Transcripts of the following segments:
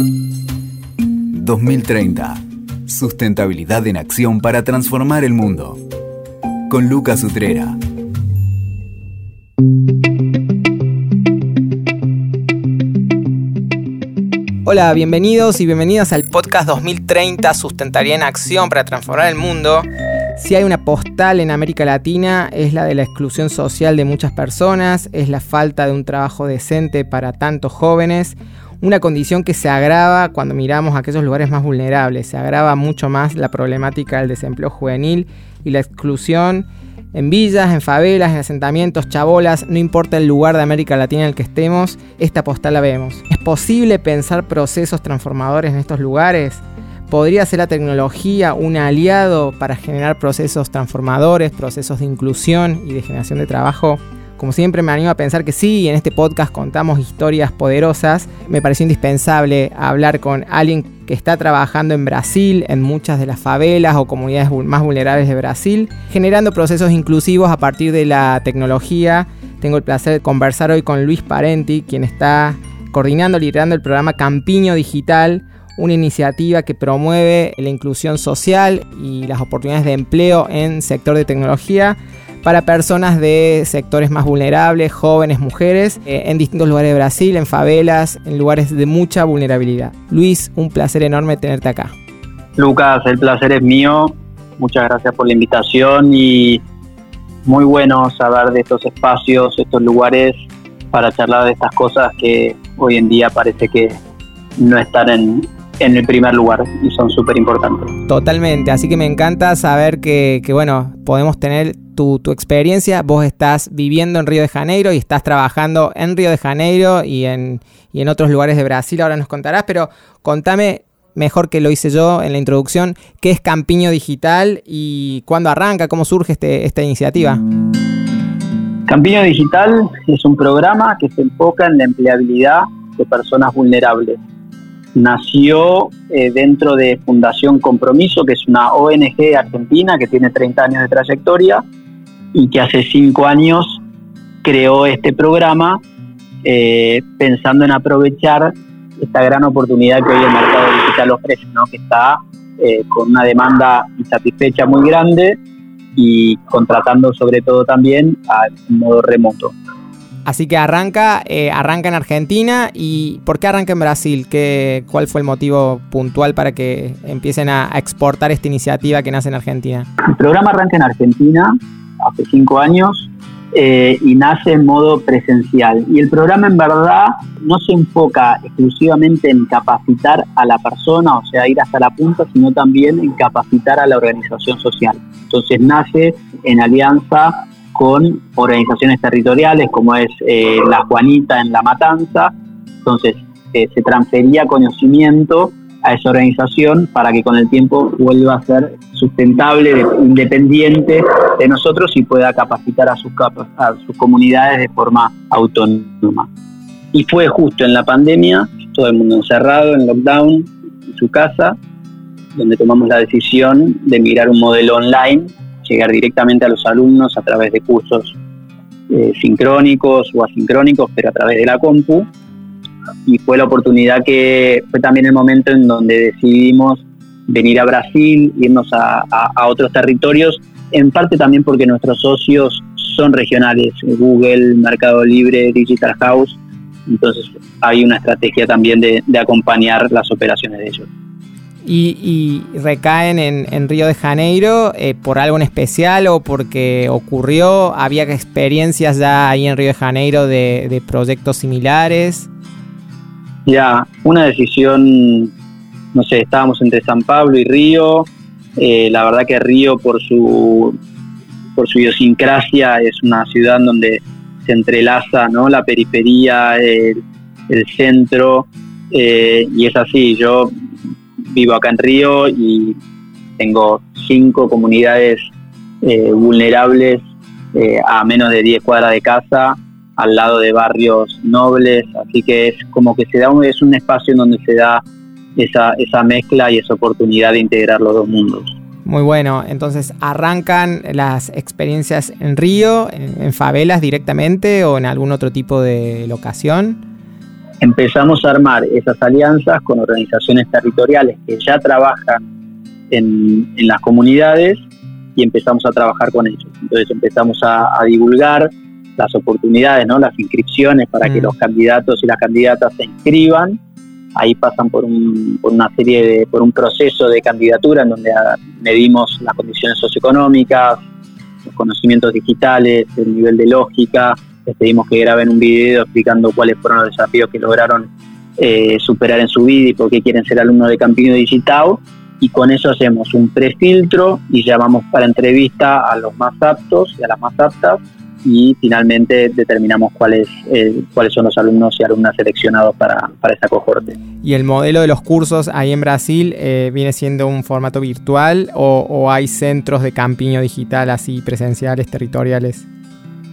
2030. Sustentabilidad en acción para transformar el mundo. Con Lucas Utrera. Hola, bienvenidos y bienvenidas al podcast 2030 Sustentabilidad en Acción para transformar el mundo. Si hay una postal en América Latina es la de la exclusión social de muchas personas, es la falta de un trabajo decente para tantos jóvenes, una condición que se agrava cuando miramos aquellos lugares más vulnerables, se agrava mucho más la problemática del desempleo juvenil y la exclusión en villas, en favelas, en asentamientos, chabolas, no importa el lugar de América Latina en el que estemos, esta postal la vemos. ¿Es posible pensar procesos transformadores en estos lugares? ¿Podría ser la tecnología un aliado para generar procesos transformadores, procesos de inclusión y de generación de trabajo? Como siempre me animo a pensar que sí, en este podcast contamos historias poderosas. Me pareció indispensable hablar con alguien que está trabajando en Brasil, en muchas de las favelas o comunidades más vulnerables de Brasil, generando procesos inclusivos a partir de la tecnología. Tengo el placer de conversar hoy con Luis Parenti, quien está coordinando, liderando el programa Campiño Digital, una iniciativa que promueve la inclusión social y las oportunidades de empleo en sector de tecnología para personas de sectores más vulnerables, jóvenes, mujeres, eh, en distintos lugares de Brasil, en favelas, en lugares de mucha vulnerabilidad. Luis, un placer enorme tenerte acá. Lucas, el placer es mío. Muchas gracias por la invitación y muy bueno saber de estos espacios, estos lugares para charlar de estas cosas que hoy en día parece que no están en, en el primer lugar y son súper importantes. Totalmente, así que me encanta saber que, que bueno, podemos tener tu, experiencia. Vos estás viviendo en Río de Janeiro y estás trabajando en Río de Janeiro y en, y en otros lugares de Brasil, ahora nos contarás, pero contame mejor que lo hice yo en la introducción, qué es Campiño Digital y cuándo arranca, cómo surge este, esta iniciativa. Campiño Digital es un programa que se enfoca en la empleabilidad de personas vulnerables nació eh, dentro de Fundación Compromiso, que es una ONG argentina que tiene 30 años de trayectoria y que hace 5 años creó este programa eh, pensando en aprovechar esta gran oportunidad que hoy el mercado digital ofrece, ¿no? que está eh, con una demanda insatisfecha muy grande y contratando sobre todo también a modo remoto. Así que arranca, eh, arranca en Argentina y ¿por qué arranca en Brasil? ¿Qué, ¿Cuál fue el motivo puntual para que empiecen a, exportar esta iniciativa que nace en Argentina? El programa arranca en Argentina hace cinco años eh, y nace en modo presencial. Y el programa en verdad no se enfoca exclusivamente en capacitar a la persona, o sea, ir hasta la punta, sino también en capacitar a la organización social. Entonces nace en alianza con organizaciones territoriales como es eh, la Juanita en La Matanza. Entonces eh, se transfería conocimiento a esa organización para que con el tiempo vuelva a ser sustentable, independiente de nosotros y pueda capacitar a sus, a sus comunidades de forma autónoma. Y fue justo en la pandemia, todo el mundo encerrado, en lockdown, en su casa, donde tomamos la decisión de migrar un modelo online llegar directamente a los alumnos a través de cursos eh, sincrónicos o asincrónicos, pero a través de la compu. Y fue la oportunidad que fue también el momento en donde decidimos venir a Brasil, irnos a, otros territorios, en parte también porque nuestros socios son regionales, Google, Mercado Libre, Digital House, entonces hay una estrategia también de, acompañar las operaciones de ellos y, recaen en, Río de Janeiro eh, por algo en especial o porque ocurrió, había experiencias ya ahí en Río de Janeiro de, proyectos similares. Ya, una decisión, no sé, estábamos entre San Pablo y Río, eh, la verdad que Río por su, por su idiosincrasia es una ciudad donde se entrelaza ¿no? la periferia, el, centro, eh, y es así, yo vivo acá en Río y tengo cinco comunidades eh, vulnerables eh, a menos de 10 cuadras de casa, al lado de barrios nobles, así que es como que se da un, es un espacio en donde se da esa, esa mezcla y esa oportunidad de integrar los dos mundos. Muy bueno, entonces arrancan las experiencias en Río, en favelas directamente o en algún otro tipo de locación. empezamos a armar esas alianzas con organizaciones territoriales que ya trabajan en, las comunidades y empezamos a trabajar con ellos. Entonces empezamos a, divulgar las oportunidades, ¿no? las inscripciones para que mm. los candidatos y las candidatas se inscriban. Ahí pasan por, un, por una serie de, por un proceso de candidatura en donde medimos las condiciones socioeconómicas, los conocimientos digitales, el nivel de lógica, les pedimos que graben un video explicando cuáles fueron los desafíos que lograron eh, superar en su vida y por qué quieren ser alumnos de Campiño Digital. Y con eso hacemos un prefiltro y llamamos para entrevista a los más aptos y a las más aptas y finalmente determinamos cuáles, eh, cuáles son los alumnos y alumnas seleccionados para, para esa cohorte. ¿Y el modelo de los cursos ahí en Brasil eh, viene siendo un formato virtual o, o, hay centros de campiño digital así presenciales, territoriales?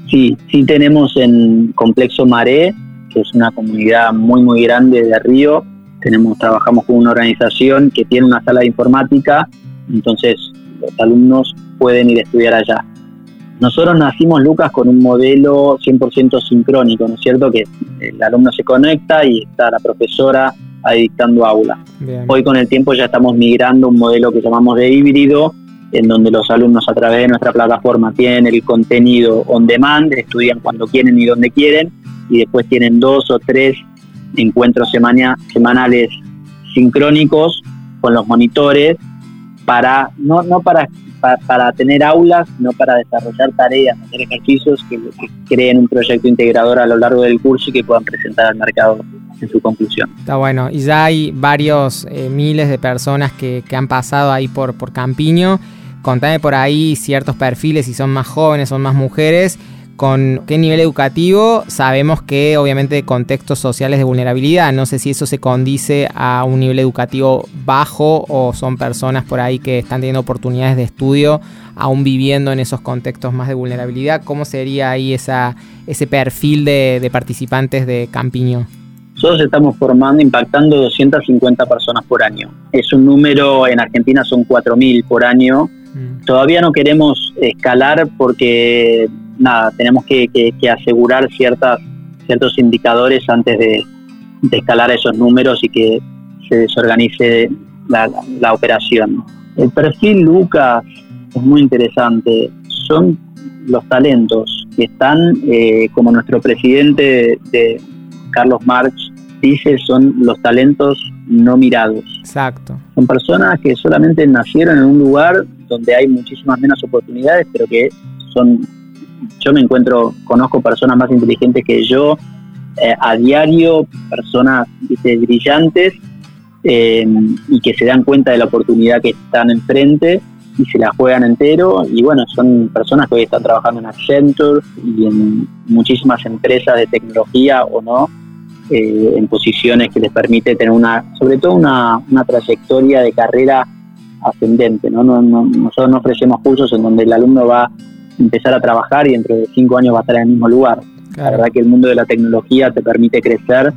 Sí, sí tenemos en Complexo Maré, que es una comunidad muy muy grande de Río. Tenemos, trabajamos con una organización que tiene una sala de informática, entonces los alumnos pueden ir a estudiar allá. Nosotros nacimos, Lucas, con un modelo 100% sincrónico, ¿no es cierto? Que el alumno se conecta y está la profesora ahí dictando aula. Hoy con el tiempo ya estamos migrando un modelo que llamamos de híbrido, en donde los alumnos a través de nuestra plataforma tienen el contenido on demand, estudian cuando quieren y donde quieren, y después tienen dos o tres encuentros semanales sincrónicos con los monitores para no, no para, para, tener aulas, sino para desarrollar tareas, hacer ejercicios que, creen un proyecto integrador a lo largo del curso y que puedan presentar al mercado en su conclusión. Está bueno, y ya hay varios eh, miles de personas que, que, han pasado ahí por, por Campiño contame por ahí ciertos perfiles, si son más jóvenes, son más mujeres, con qué nivel educativo. Sabemos que obviamente contextos sociales de vulnerabilidad, no sé si eso se condice a un nivel educativo bajo o son personas por ahí que están teniendo oportunidades de estudio aún viviendo en esos contextos más de vulnerabilidad. ¿Cómo sería ahí esa, ese perfil de, de participantes de Campiño? Nosotros estamos formando, impactando 250 personas por año. Es un número, en Argentina son 4.000 por año, Mm. Todavía no queremos escalar porque, nada, tenemos que, asegurar ciertas, ciertos indicadores antes de, escalar esos números y que se desorganice la, operación. El perfil Lucas es muy interesante. Son los talentos que están, eh, como nuestro presidente de Carlos March dice, son los talentos no mirados. Exacto. Son personas que solamente nacieron en un lugar donde hay muchísimas menos oportunidades, pero que son, yo me encuentro, conozco personas más inteligentes que yo, eh, a diario, personas brillantes eh, y que se dan cuenta de la oportunidad que están enfrente y se la juegan entero. Y bueno, son personas que hoy están trabajando en Accenture y en muchísimas empresas de tecnología o no, eh, en posiciones que les permite tener una, sobre todo una, una trayectoria de carrera ascendente. ¿no? No, nosotros no ofrecemos cursos en donde el alumno va empezar a trabajar y dentro de cinco años va a estar en el mismo lugar. La verdad que el mundo de la tecnología te permite crecer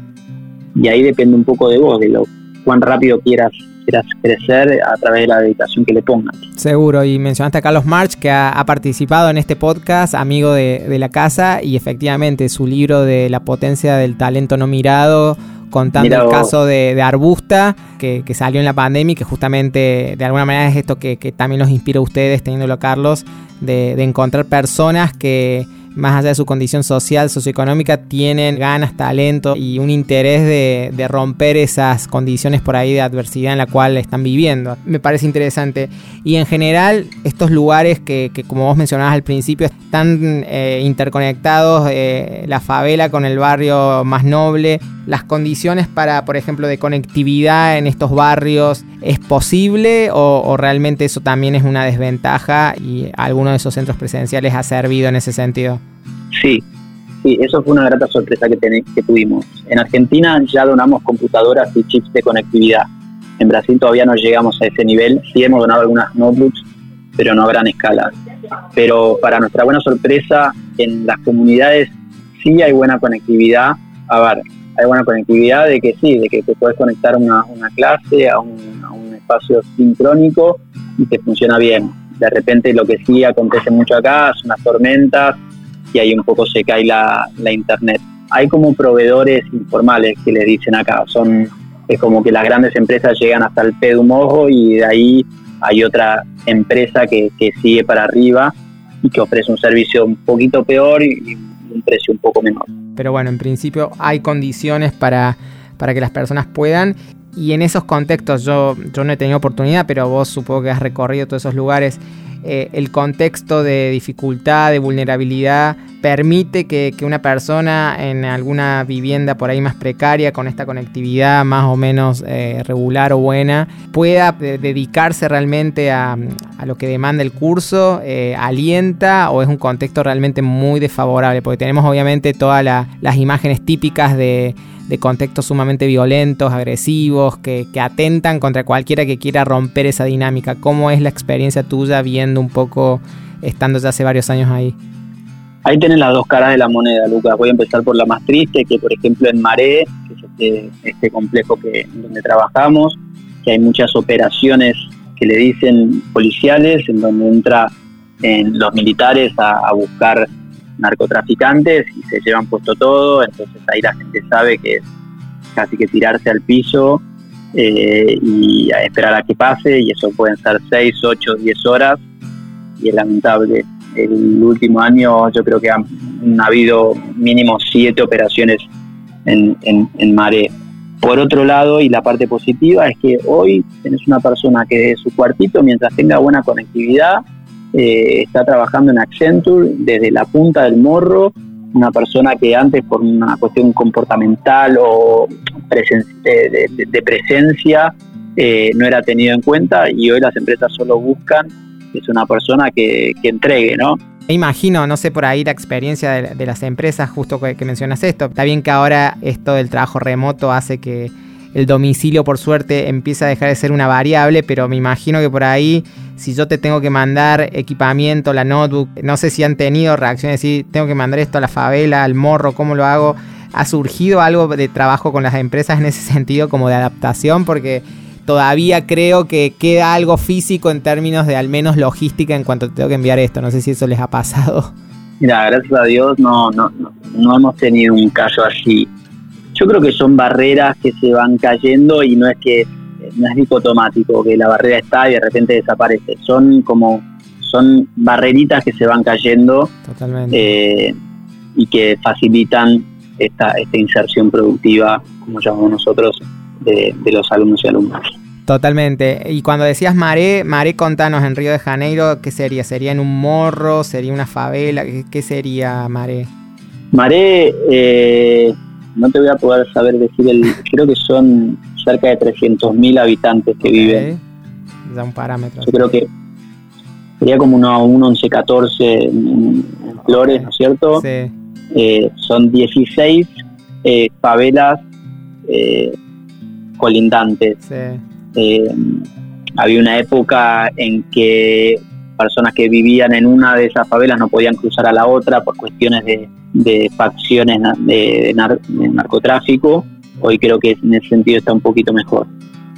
y ahí depende un poco de vos, de lo cuán rápido quieras, quieras crecer a través de la dedicación que le pongas. Seguro, y mencionaste a Carlos March que ha, participado en este podcast, amigo de, de la casa, y efectivamente su libro de La potencia del talento no mirado contando el caso de, Arbusta, que, salió en la pandemia y que justamente de alguna manera es esto que, también los inspira a ustedes, teniéndolo Carlos, de, de encontrar personas que más allá de su condición social, socioeconómica, tienen ganas, talento y un interés de, romper esas condiciones por ahí de adversidad en la cual están viviendo. Me parece interesante. Y en general, estos lugares que, como vos mencionabas al principio, están eh, interconectados, eh, la favela con el barrio más noble, las condiciones para, por ejemplo, de conectividad en estos barrios, ¿es posible o, o realmente eso también es una desventaja y alguno de esos centros presenciales ha servido en ese sentido? Sí, sí, eso fue una grata sorpresa que, que tuvimos. En Argentina ya donamos computadoras y chips de conectividad. En Brasil todavía no llegamos a ese nivel. Sí hemos donado algunas notebooks, pero no a gran escala. Pero para nuestra buena sorpresa, en las comunidades sí hay buena conectividad. A ver, hay buena conectividad de que sí, de que te puedes conectar a una, clase, a un, a un espacio sincrónico y que funciona bien. De repente lo que sí acontece mucho acá son las tormentas y ahí un poco se cae la, internet. hay como proveedores informales que le dicen acá, son es como que las grandes empresas llegan hasta el pedo y de ahí hay otra empresa que, que sigue para arriba y que ofrece un servicio un poquito peor y un precio un poco menor. Pero bueno, en principio hay condiciones para, para que las personas puedan y en esos contextos yo, yo no he tenido oportunidad, pero vos supongo que has recorrido todos esos lugares. Eh, el contexto de dificultad, de vulnerabilidad, permite que, una persona en alguna vivienda por ahí más precaria, con esta conectividad más o menos eh, regular o buena, pueda eh, dedicarse realmente a, lo que demanda el curso, alienta o es un contexto realmente muy desfavorable, porque tenemos obviamente todas las imágenes típicas de de contextos sumamente violentos, agresivos, que, atentan contra cualquiera que quiera romper esa dinámica. ¿Cómo es la experiencia tuya viendo un poco, estando ya hace varios años ahí? Ahí tenés las dos caras de la moneda, Lucas. Voy a empezar por la más triste, que por ejemplo en Maré, que es este, este complejo que, donde trabajamos, que hay muchas operaciones que le dicen policiales, en donde entra en los militares a buscar narcotraficantes y se llevan puesto todo, entonces ahí la gente sabe que es casi que tirarse al piso eh, y esperar a que pase y eso pueden ser 6, 8, 10 horas y es lamentable. El último año yo creo que han, habido mínimo 7 operaciones en, en, en Mare. Por otro lado, y la parte positiva es que hoy tenés una persona que de su cuartito, mientras tenga buena conectividad, eh, está trabajando en Accenture desde la punta del morro, una persona que antes por una cuestión comportamental o de, presencia eh, no era tenido en cuenta y hoy las empresas solo buscan es una persona que, entregue, ¿no? Me imagino, no sé por ahí la experiencia de, las empresas, justo que mencionas esto. Está bien que ahora esto del trabajo remoto hace que el domicilio por suerte empieza a dejar de ser una variable, pero me imagino que por ahí, si yo te tengo que mandar equipamiento, la notebook, no sé si han tenido reacciones, si tengo que mandar esto a la favela, al morro, ¿cómo lo hago? ¿Ha surgido algo de trabajo con las empresas en ese sentido como de adaptación? Porque todavía creo que queda algo físico en términos de al menos logística en cuanto te tengo que enviar esto. No sé si eso les ha pasado. Mira, gracias a Dios no, no, no hemos tenido un caso así yo creo que son barreras que se van cayendo y no es que no es dicotomático que la barrera está y de repente desaparece. Son como son barreritas que se van cayendo eh, y que facilitan esta, esta inserción productiva, como llamamos nosotros, de, los alumnos y alumnas. Totalmente. Y cuando decías Maré, Maré, contanos en Río de Janeiro, ¿qué sería? ¿Sería en un morro? ¿Sería una favela? ¿Qué, sería Maré? Maré eh, no te voy a poder saber decir el, creo que son cerca de 300.000 habitantes que viven. Da un parámetro. Yo creo que sería como un 11, 14 en, Flores, ¿no es cierto? Sí. Eh, son 16 eh, favelas eh, colindantes. Sí. había una época en que personas que vivían en una de esas favelas no podían cruzar a la otra por cuestiones de, de facciones de, narcotráfico. Hoy creo que en ese sentido está un poquito mejor.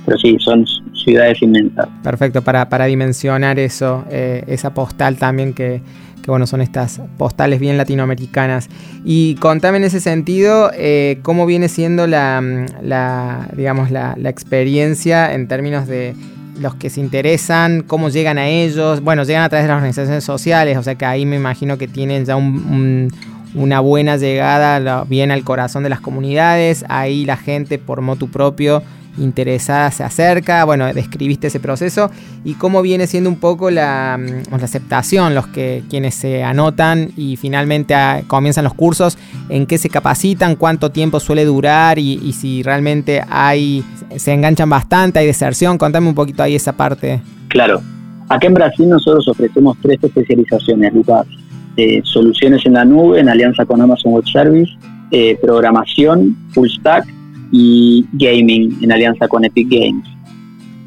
Pero sí, son ciudades inmensas. Perfecto, para, para dimensionar eso, eh, esa postal también que, bueno, son estas postales bien latinoamericanas. Y contame en ese sentido, eh, cómo viene siendo la, la digamos, la, experiencia en términos de los que se interesan, cómo llegan a ellos. Bueno, llegan a través de las organizaciones sociales, o sea que ahí me imagino que tienen ya un una buena llegada bien al corazón de las comunidades, ahí la gente por motu propio interesada se acerca, bueno, describiste ese proceso y cómo viene siendo un poco la, mm, aceptación, los que quienes se anotan y finalmente ah, comienzan los cursos, en qué se capacitan, cuánto tiempo suele durar y, si realmente hay, se enganchan bastante, hay deserción, contame un poquito ahí esa parte. Claro, acá en Brasil nosotros ofrecemos tres especializaciones, Lucas. Eh, soluciones en la nube en alianza con Amazon Web Service, eh, programación, full stack y gaming en alianza con Epic Games.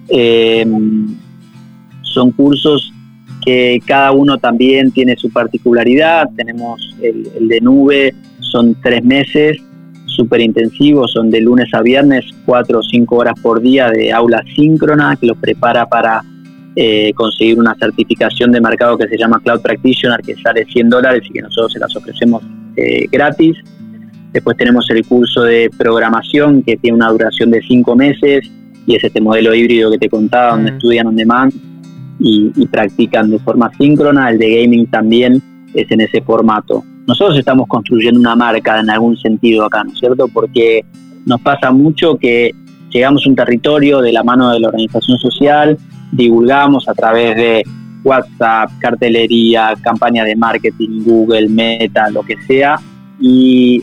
Em, son cursos que cada uno también tiene su particularidad. Tenemos el, de nube, son tres meses, súper intensivos, son de lunes a viernes, cuatro o cinco horas por día de aula síncrona que los prepara para eh, conseguir una certificación de mercado que se llama Cloud Practitioner, que sale 100 dólares y que nosotros se las ofrecemos eh, gratis. Después tenemos el curso de programación que tiene una duración de cinco meses y es este modelo híbrido que te contaba donde Mm. estudian on demand y, y practican de forma síncrona. El de gaming también es en ese formato. Nosotros estamos construyendo una marca en algún sentido acá, ¿no es cierto? Porque nos pasa mucho que llegamos a un territorio de la mano de la organización social, divulgamos a través de WhatsApp, cartelería, campaña de marketing, Google, Meta, lo que sea, y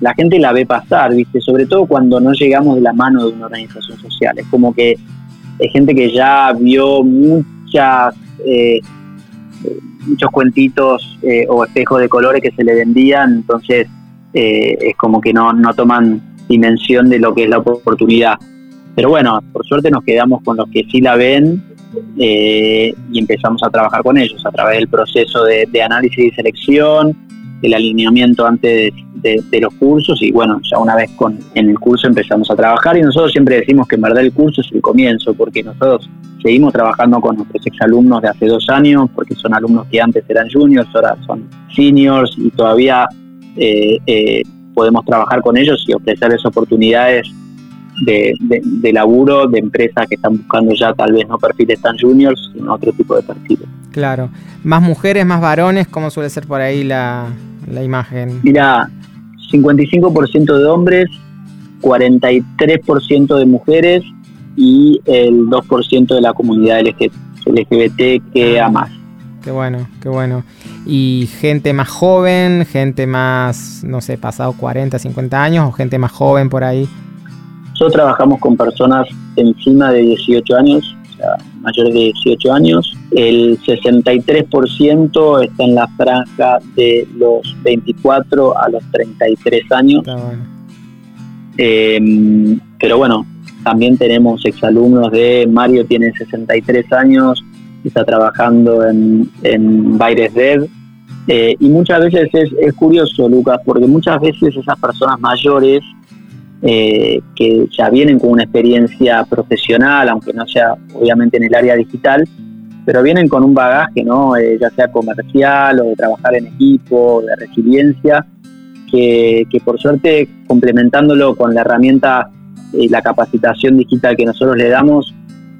la gente la ve pasar, ¿viste? Sobre todo cuando no llegamos de la mano de una organización social. Es como que hay gente que ya vio muchas, eh, muchos cuentitos eh, o espejos de colores que se le vendían, entonces eh, es como que no, no toman dimensión de lo que es la oportunidad. Pero bueno, por suerte nos quedamos con los que sí la ven eh, y empezamos a trabajar con ellos a través del proceso de, análisis y selección, el alineamiento antes de, de los cursos y bueno, ya una vez con, en el curso empezamos a trabajar y nosotros siempre decimos que en verdad el curso es el comienzo porque nosotros seguimos trabajando con nuestros exalumnos de hace dos años porque son alumnos que antes eran juniors, ahora son seniors y todavía eh, eh, podemos trabajar con ellos y ofrecerles oportunidades de, de, de, laburo de empresas que están buscando ya tal vez no perfiles tan juniors, sino otro tipo de perfiles. Claro. ¿Más mujeres, más varones? ¿Cómo suele ser por ahí la, la imagen? Mira, 55% de hombres, 43% de mujeres y el 2% de la comunidad LGBT que a más. Qué bueno, qué bueno. ¿Y gente más joven, gente más, no sé, pasado 40, 50 años o gente más joven por ahí? Nosotros trabajamos con personas encima de 18 años, o sea, mayores de 18 años. El 63% está en la franja de los 24 a los 33 años. Bueno. Eh, pero bueno, también tenemos exalumnos de Mario, tiene 63 años, está trabajando en, en Baires Dev. Eh, y muchas veces es, es, curioso, Lucas, porque muchas veces esas personas mayores eh, que ya vienen con una experiencia profesional, aunque no sea obviamente en el área digital, pero vienen con un bagaje, ¿no? Eh, ya sea comercial o de trabajar en equipo, de resiliencia, que, por suerte complementándolo con la herramienta y la capacitación digital que nosotros le damos,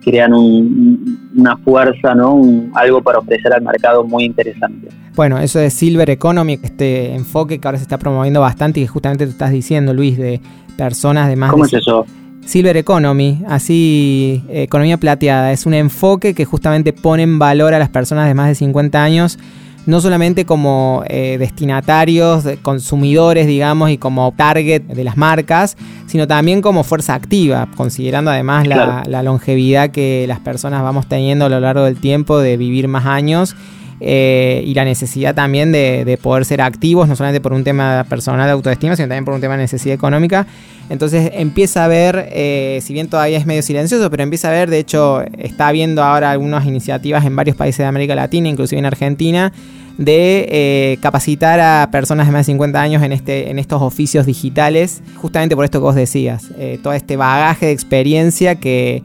crean un, una fuerza, ¿no? Algo para ofrecer al mercado muy interesante. Bueno, eso de Silver Economy, este enfoque que ahora se está promoviendo bastante y justamente tú estás diciendo, Luis, de personas de más ¿Cómo de es eso? Silver Economy, así eh, economía plateada, es un enfoque que justamente pone en valor a las personas de más de 50 años, no solamente como eh, destinatarios, consumidores, digamos, y como target de las marcas, sino también como fuerza activa, considerando además la, Claro. la longevidad que las personas vamos teniendo a lo largo del tiempo de vivir más años. Eh, y la necesidad también de, de poder ser activos, no solamente por un tema personal de autoestima, sino también por un tema de necesidad económica. Entonces empieza a ver, eh, si bien todavía es medio silencioso, pero empieza a ver, de hecho está habiendo ahora algunas iniciativas en varios países de América Latina, inclusive en Argentina, de eh, capacitar a personas de más de 50 años en, este, en estos oficios digitales, justamente por esto que vos decías, eh, todo este bagaje de experiencia que,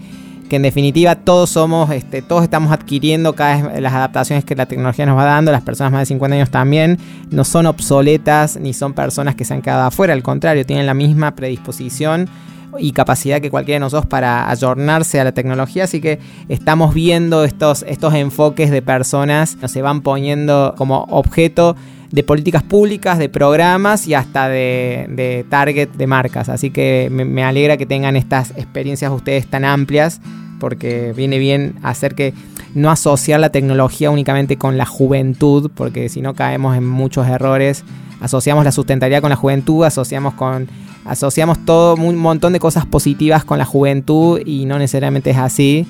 que en definitiva todos somos, este, todos estamos adquiriendo cada vez las adaptaciones que la tecnología nos va dando, las personas más de 50 años también, no son obsoletas ni son personas que se han quedado afuera, al contrario, tienen la misma predisposición y capacidad que cualquiera de nosotros para ayornarse a la tecnología, así que estamos viendo estos, estos enfoques de personas que se van poniendo como objeto de políticas públicas, de programas y hasta de, de target de marcas. Así que me, me, alegra que tengan estas experiencias ustedes tan amplias porque viene bien hacer que no asociar la tecnología únicamente con la juventud, porque si no caemos en muchos errores. Asociamos la sustentabilidad con la juventud, asociamos con asociamos todo un montón de cosas positivas con la juventud y no necesariamente es así.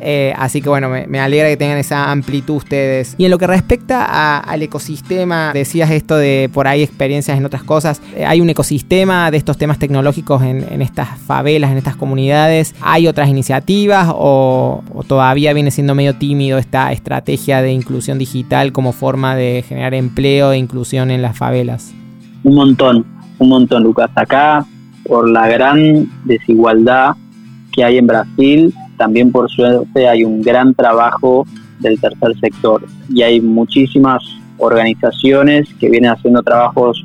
Eh, así que bueno, me, alegra que tengan esa amplitud ustedes. Y en lo que respecta al ecosistema, decías esto de por ahí experiencias en otras cosas. Eh, hay un ecosistema de estos temas tecnológicos en, en, estas favelas, en estas comunidades. ¿Hay otras iniciativas o, o, todavía viene siendo medio tímido esta estrategia de inclusión digital como forma de generar empleo e inclusión en las favelas? Un montón, un montón, Lucas. Acá, por la gran desigualdad que hay en Brasil, también por suerte hay un gran trabajo del tercer sector. Y hay muchísimas organizaciones que vienen haciendo trabajos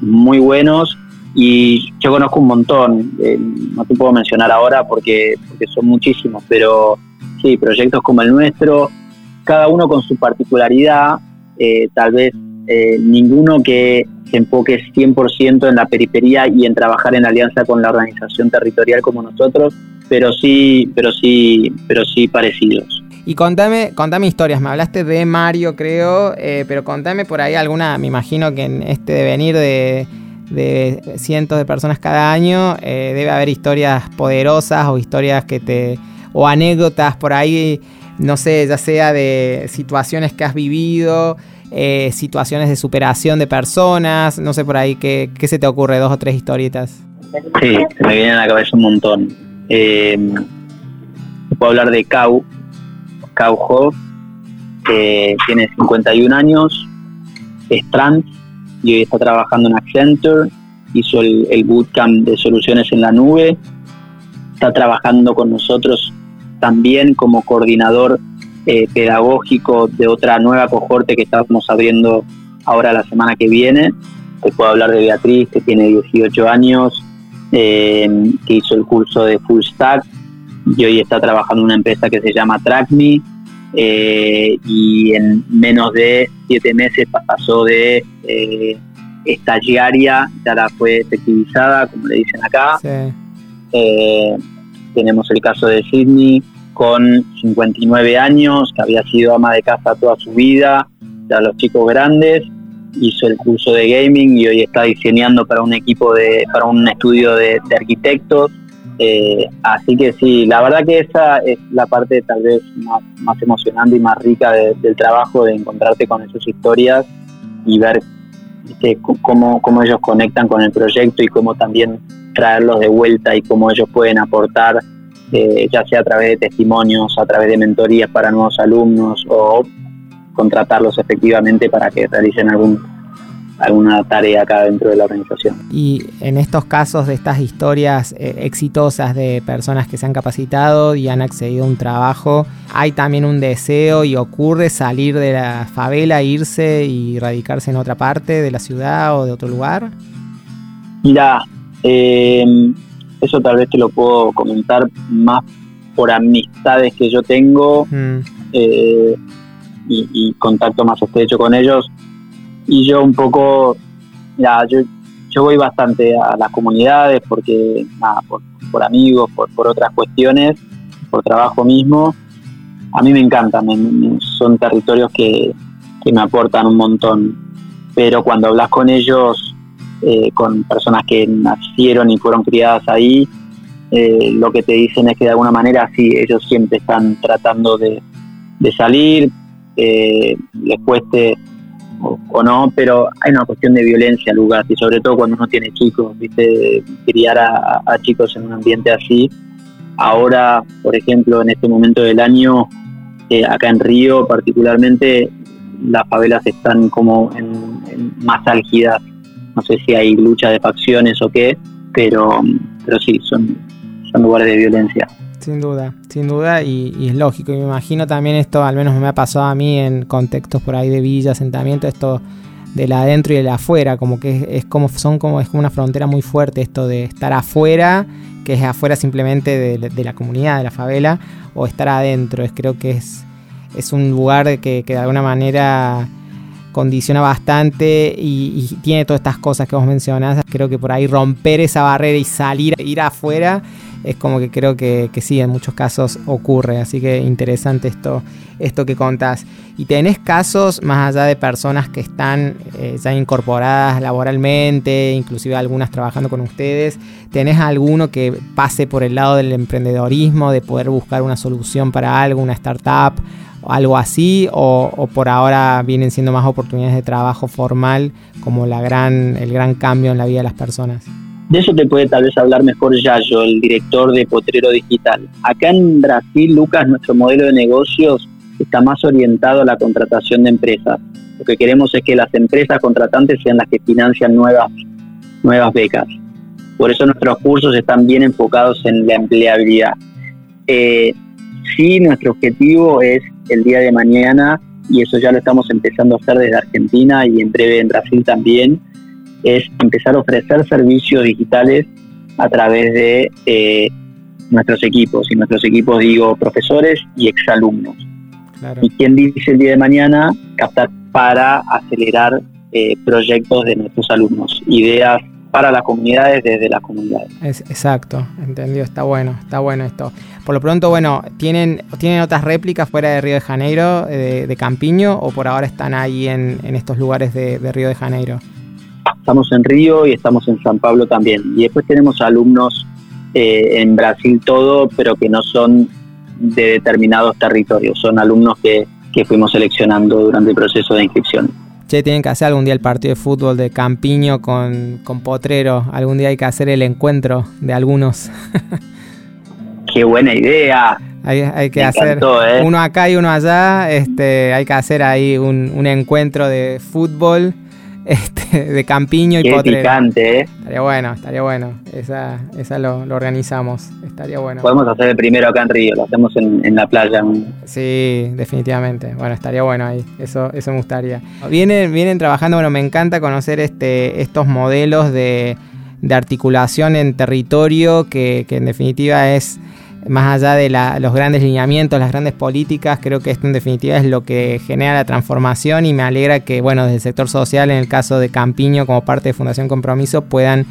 muy buenos y yo conozco un montón, eh, no te puedo mencionar ahora porque, porque son muchísimos, pero sí, proyectos como el nuestro, cada uno con su particularidad, eh, tal vez eh, ninguno que se enfoque 100% en la periferia y en trabajar en alianza con la organización territorial como nosotros, pero sí, pero sí, pero sí parecidos. Y contame, contame historias, me hablaste de Mario creo, pero contame por ahí alguna, me imagino que en este devenir de de cientos de personas cada año, eh, debe haber historias poderosas o historias que te. o anécdotas por ahí, no sé, ya sea de situaciones que has vivido, eh, situaciones de superación de personas, no sé por ahí, ¿qué, se te ocurre? Dos o tres historietas. Sí, me vienen a la cabeza un montón. Eh, puedo hablar de Kau, Kau Hoff, que tiene 51 años, es trans, y hoy está trabajando en Accenture, hizo el, bootcamp de soluciones en la nube, está trabajando con nosotros también como coordinador eh, pedagógico de otra nueva cohorte que estamos abriendo ahora la semana que viene. Te puedo hablar de Beatriz, que tiene 18 años, eh, que hizo el curso de Full Stack y hoy está trabajando en una empresa que se llama TrackMe. Eh, y en menos de siete meses pasó de eh, estagiaria, ya la fue efectivizada, como le dicen acá. Eh, tenemos el caso de Sidney con 59 años, que había sido ama de casa toda su vida, ya los chicos grandes, hizo el curso de gaming y hoy está diseñando para un equipo de, para un estudio de arquitectos. Eh, así que sí, la verdad que esa es la parte tal vez más, emocionante y más rica del trabajo, de encontrarte con esas historias y ver cómo, cómo ellos conectan con el proyecto y cómo también traerlos de vuelta y cómo ellos pueden aportar, eh, ya sea a través de testimonios, a través de mentorías para nuevos alumnos o contratarlos efectivamente para que realicen algún alguna tarea acá dentro de la organización. Y en estos casos de estas historias eh, exitosas de personas que se han capacitado y han accedido a un trabajo, ¿hay también un deseo y ocurre salir de la favela, irse y radicarse en otra parte de la ciudad o de otro lugar? Mira, eh, eso tal vez te lo puedo comentar más por amistades que yo tengo mm. eh, y, contacto más estrecho con ellos y yo un poco, ya, yo, yo voy bastante a las comunidades porque, nada, por, amigos, por, por, otras cuestiones, por trabajo mismo. A mí me encantan, son territorios que, que, me aportan un montón, pero cuando hablas con ellos, eh, con personas que nacieron y fueron criadas ahí, eh, lo que te dicen es que de alguna manera sí, ellos siempre están tratando de, de salir, eh, les cueste o, no, pero hay una cuestión de violencia, lugar y sobre todo cuando uno tiene chicos, ¿viste? criar a, chicos en un ambiente así. Ahora, por ejemplo, en este momento del año, eh, acá en Río particularmente, las favelas están como en, más álgidas. No sé si hay lucha de facciones o qué, pero, pero sí, son, son lugares de violencia. Sin duda, sin duda, y, es lógico. Y me imagino también esto, al menos me ha pasado a mí en contextos por ahí de villa, asentamiento, esto de la adentro y de la afuera, como que es, como son como es como una frontera muy fuerte esto de estar afuera, que es afuera simplemente de, la comunidad, de la favela, o estar adentro. Es creo que es, es un lugar que, de alguna manera condiciona bastante y, y, tiene todas estas cosas que vos mencionás. Creo que por ahí romper esa barrera y salir, ir afuera es como que creo que, sí, en muchos casos ocurre. Así que interesante esto, esto que contás. Y tenés casos más allá de personas que están eh, ya incorporadas laboralmente, inclusive algunas trabajando con ustedes. ¿Tenés alguno que pase por el lado del emprendedorismo, de poder buscar una solución para algo, una startup? algo así o, o, por ahora vienen siendo más oportunidades de trabajo formal como la gran, el gran cambio en la vida de las personas? De eso te puede tal vez hablar mejor Yayo, el director de Potrero Digital. Acá en Brasil, Lucas, nuestro modelo de negocios está más orientado a la contratación de empresas. Lo que queremos es que las empresas contratantes sean las que financian nuevas, nuevas becas. Por eso nuestros cursos están bien enfocados en la empleabilidad. Eh, sí, nuestro objetivo es el día de mañana, y eso ya lo estamos empezando a hacer desde Argentina y en breve en Brasil también, es empezar a ofrecer servicios digitales a través de eh, nuestros equipos. Y nuestros equipos digo profesores y exalumnos. Y quien dice el día de mañana, captar para acelerar eh, proyectos de nuestros alumnos, ideas para las comunidades desde las comunidades. Es, exacto, entendido, está bueno, está bueno esto. Por lo pronto, bueno, ¿tienen, ¿tienen otras réplicas fuera de Río de Janeiro, de, Campiño, o por ahora están ahí en, estos lugares de, Río de Janeiro? Estamos en Río y estamos en San Pablo también. Y después tenemos alumnos eh, en Brasil todo, pero que no son de determinados territorios, son alumnos que, que fuimos seleccionando durante el proceso de inscripción tienen que hacer algún día el partido de fútbol de Campiño con, Potrero. Algún día hay que hacer el encuentro de algunos. Qué buena idea. Hay, que hacer ¿eh? uno acá y uno allá. Este, hay que hacer ahí un, un encuentro de fútbol este, de Campiño y Qué Picante, ¿eh? Estaría bueno, estaría bueno. Esa, esa lo, organizamos. Estaría bueno. Podemos hacer el primero acá en Río, lo hacemos en, la playa. Sí, definitivamente. Bueno, estaría bueno ahí. Eso, eso me gustaría. Vienen, vienen trabajando, bueno, me encanta conocer este, estos modelos de, de articulación en territorio que, que en definitiva es más allá de los grandes lineamientos, las grandes políticas, creo que esto en definitiva es lo que genera la transformación y me alegra que, bueno, desde el sector social, en el caso de Campiño, como parte de Fundación Compromiso, puedan,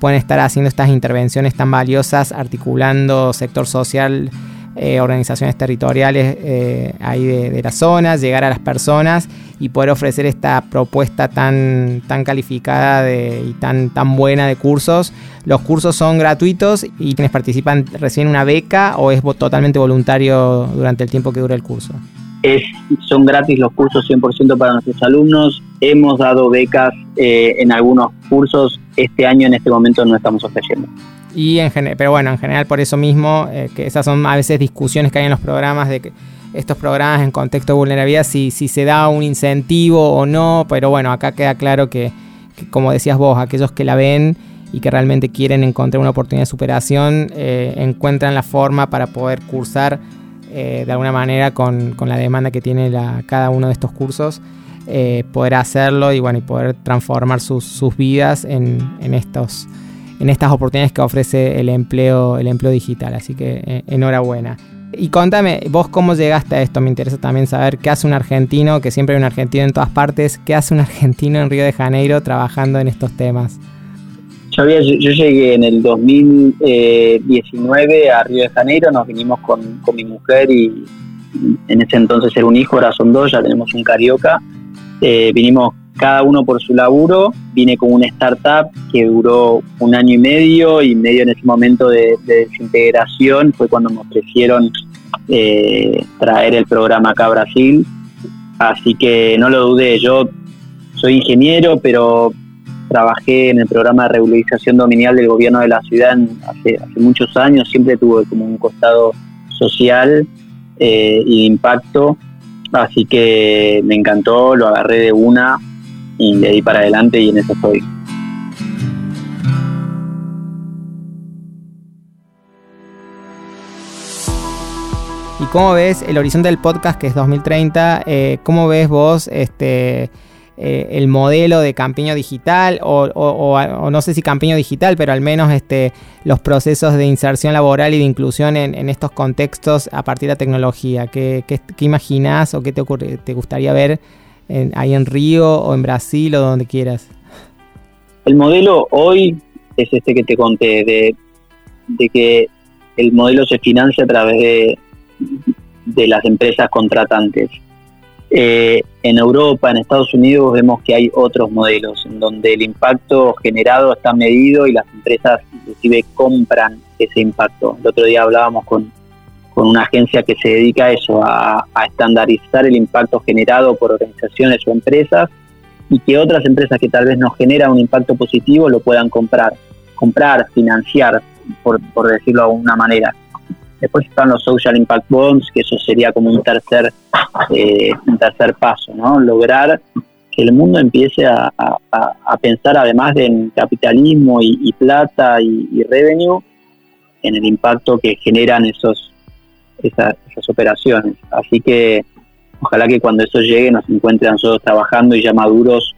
puedan estar haciendo estas intervenciones tan valiosas, articulando sector social eh, organizaciones territoriales eh, ahí de, las zonas, llegar a las personas y poder ofrecer esta propuesta tan, tan calificada de, y tan, tan buena de cursos. Los cursos son gratuitos y quienes participan reciben una beca o es totalmente voluntario durante el tiempo que dura el curso. Es, son gratis los cursos 100% para nuestros alumnos. Hemos dado becas eh, en algunos cursos. Este año, en este momento, no estamos ofreciendo. Y en pero bueno, en general por eso mismo, eh, que esas son a veces discusiones que hay en los programas de que estos programas en contexto de vulnerabilidad, si, si se da un incentivo o no, pero bueno, acá queda claro que, como decías vos, aquellos que la ven y que realmente quieren encontrar una oportunidad de superación, eh, encuentran la forma para poder cursar eh, de alguna manera con, la demanda que tiene cada uno de estos cursos, poder hacerlo y bueno, y poder transformar sus, sus vidas en, en estos en estas oportunidades que ofrece el empleo, el empleo digital. Así que eh, enhorabuena. Y contame, vos cómo llegaste a esto, me interesa también saber qué hace un argentino, que siempre hay un argentino en todas partes, qué hace un argentino en Río de Janeiro trabajando en estos temas. Yo, yo llegué en el 2019 a Río de Janeiro, nos vinimos con, con mi mujer y en ese entonces era un hijo, ahora son dos, ya tenemos un carioca. Eh, vinimos cada uno por su laburo. Vine con una startup que duró un año y medio y medio en ese momento de, desintegración fue cuando me ofrecieron eh, traer el programa acá a Brasil. Así que no lo dudé, yo soy ingeniero, pero trabajé en el programa de regularización dominial del gobierno de la ciudad hace, muchos años, siempre tuve como un costado social eh, y de impacto, así que me encantó, lo agarré de una y de ahí para adelante y en eso estoy. ¿Y cómo ves el horizonte del podcast que es 2030? Eh, ¿Cómo ves vos este, eh, el modelo de Campiño Digital? O, no sé si Campiño Digital, pero al menos este, los procesos de inserción laboral y de inclusión en, estos contextos a partir de la tecnología. ¿Qué, qué, qué imaginás o qué te, ocurre, te gustaría ver ahí en Río o en Brasil o donde quieras? El modelo hoy es este que te conté, de, que el modelo se financia a través de, de las empresas contratantes. Eh, en Europa, en Estados Unidos, vemos que hay otros modelos en donde el impacto generado está medido y las empresas inclusive compran ese impacto. El otro día hablábamos con, con una agencia que se dedica a eso, a, estandarizar el impacto generado por organizaciones o empresas y que otras empresas que tal vez no generan un impacto positivo lo puedan comprar, comprar, financiar, por, decirlo de alguna manera. Después están los social impact bonds, que eso sería como un tercer, eh, un tercer paso, ¿no? Lograr que el mundo empiece a, pensar además de en capitalismo y, plata y revenue, en el impacto que generan esos esas operaciones. Así que ojalá que cuando eso llegue nos encuentren nosotros trabajando y ya maduros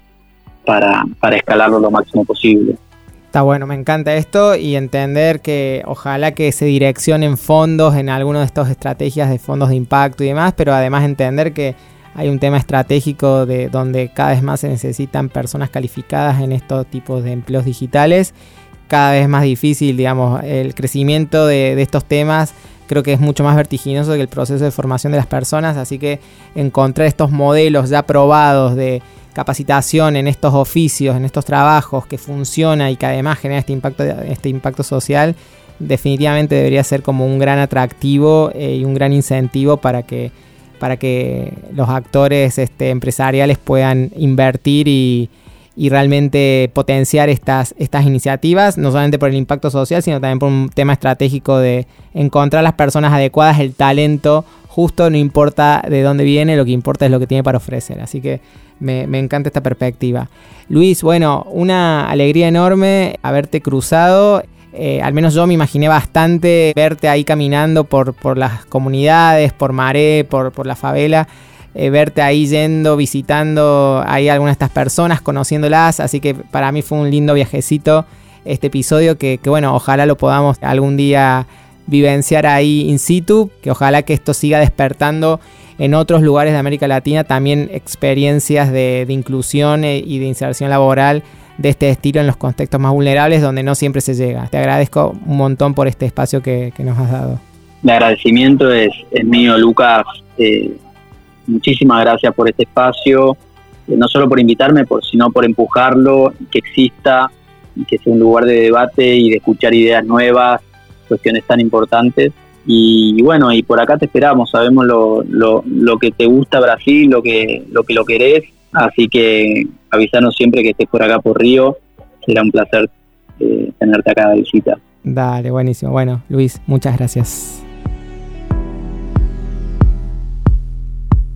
para, para escalarlo lo máximo posible. Está bueno, me encanta esto y entender que ojalá que se direccionen fondos en alguna de estas estrategias de fondos de impacto y demás, pero además entender que hay un tema estratégico de donde cada vez más se necesitan personas calificadas en estos tipos de empleos digitales. Cada vez más difícil, digamos, el crecimiento de, de estos temas creo que es mucho más vertiginoso que el proceso de formación de las personas, así que encontrar estos modelos ya probados de capacitación en estos oficios, en estos trabajos que funciona y que además genera este impacto, este impacto social, definitivamente debería ser como un gran atractivo eh, y un gran incentivo para que, para que los actores este, empresariales puedan invertir y, y realmente potenciar estas, estas iniciativas, no solamente por el impacto social, sino también por un tema estratégico de encontrar las personas adecuadas, el talento justo, no importa de dónde viene, lo que importa es lo que tiene para ofrecer. Así que me, encanta esta perspectiva. Luis, bueno, una alegría enorme haberte cruzado. Eh, al menos yo me imaginé bastante verte ahí caminando por, por las comunidades, por Maré, por, por la favela. Eh, verte ahí yendo, visitando ahí algunas de estas personas, conociéndolas. Así que para mí fue un lindo viajecito este episodio que, que bueno, ojalá lo podamos algún día vivenciar ahí in situ, que ojalá que esto siga despertando en otros lugares de América Latina también experiencias de, inclusión e, y de inserción laboral de este estilo en los contextos más vulnerables donde no siempre se llega. Te agradezco un montón por este espacio que, nos has dado. El agradecimiento es, mío, Lucas. Eh, muchísimas gracias por este espacio, eh, no solo por invitarme, por, sino por empujarlo, que exista que sea un lugar de debate y de escuchar ideas nuevas, cuestiones tan importantes. Y, bueno, y por acá te esperamos, sabemos lo, lo, lo, que te gusta Brasil, lo que, lo que lo querés, así que avísanos siempre que estés por acá por Río, será un placer eh, tenerte acá de visita. Dale, buenísimo. Bueno, Luis, muchas gracias.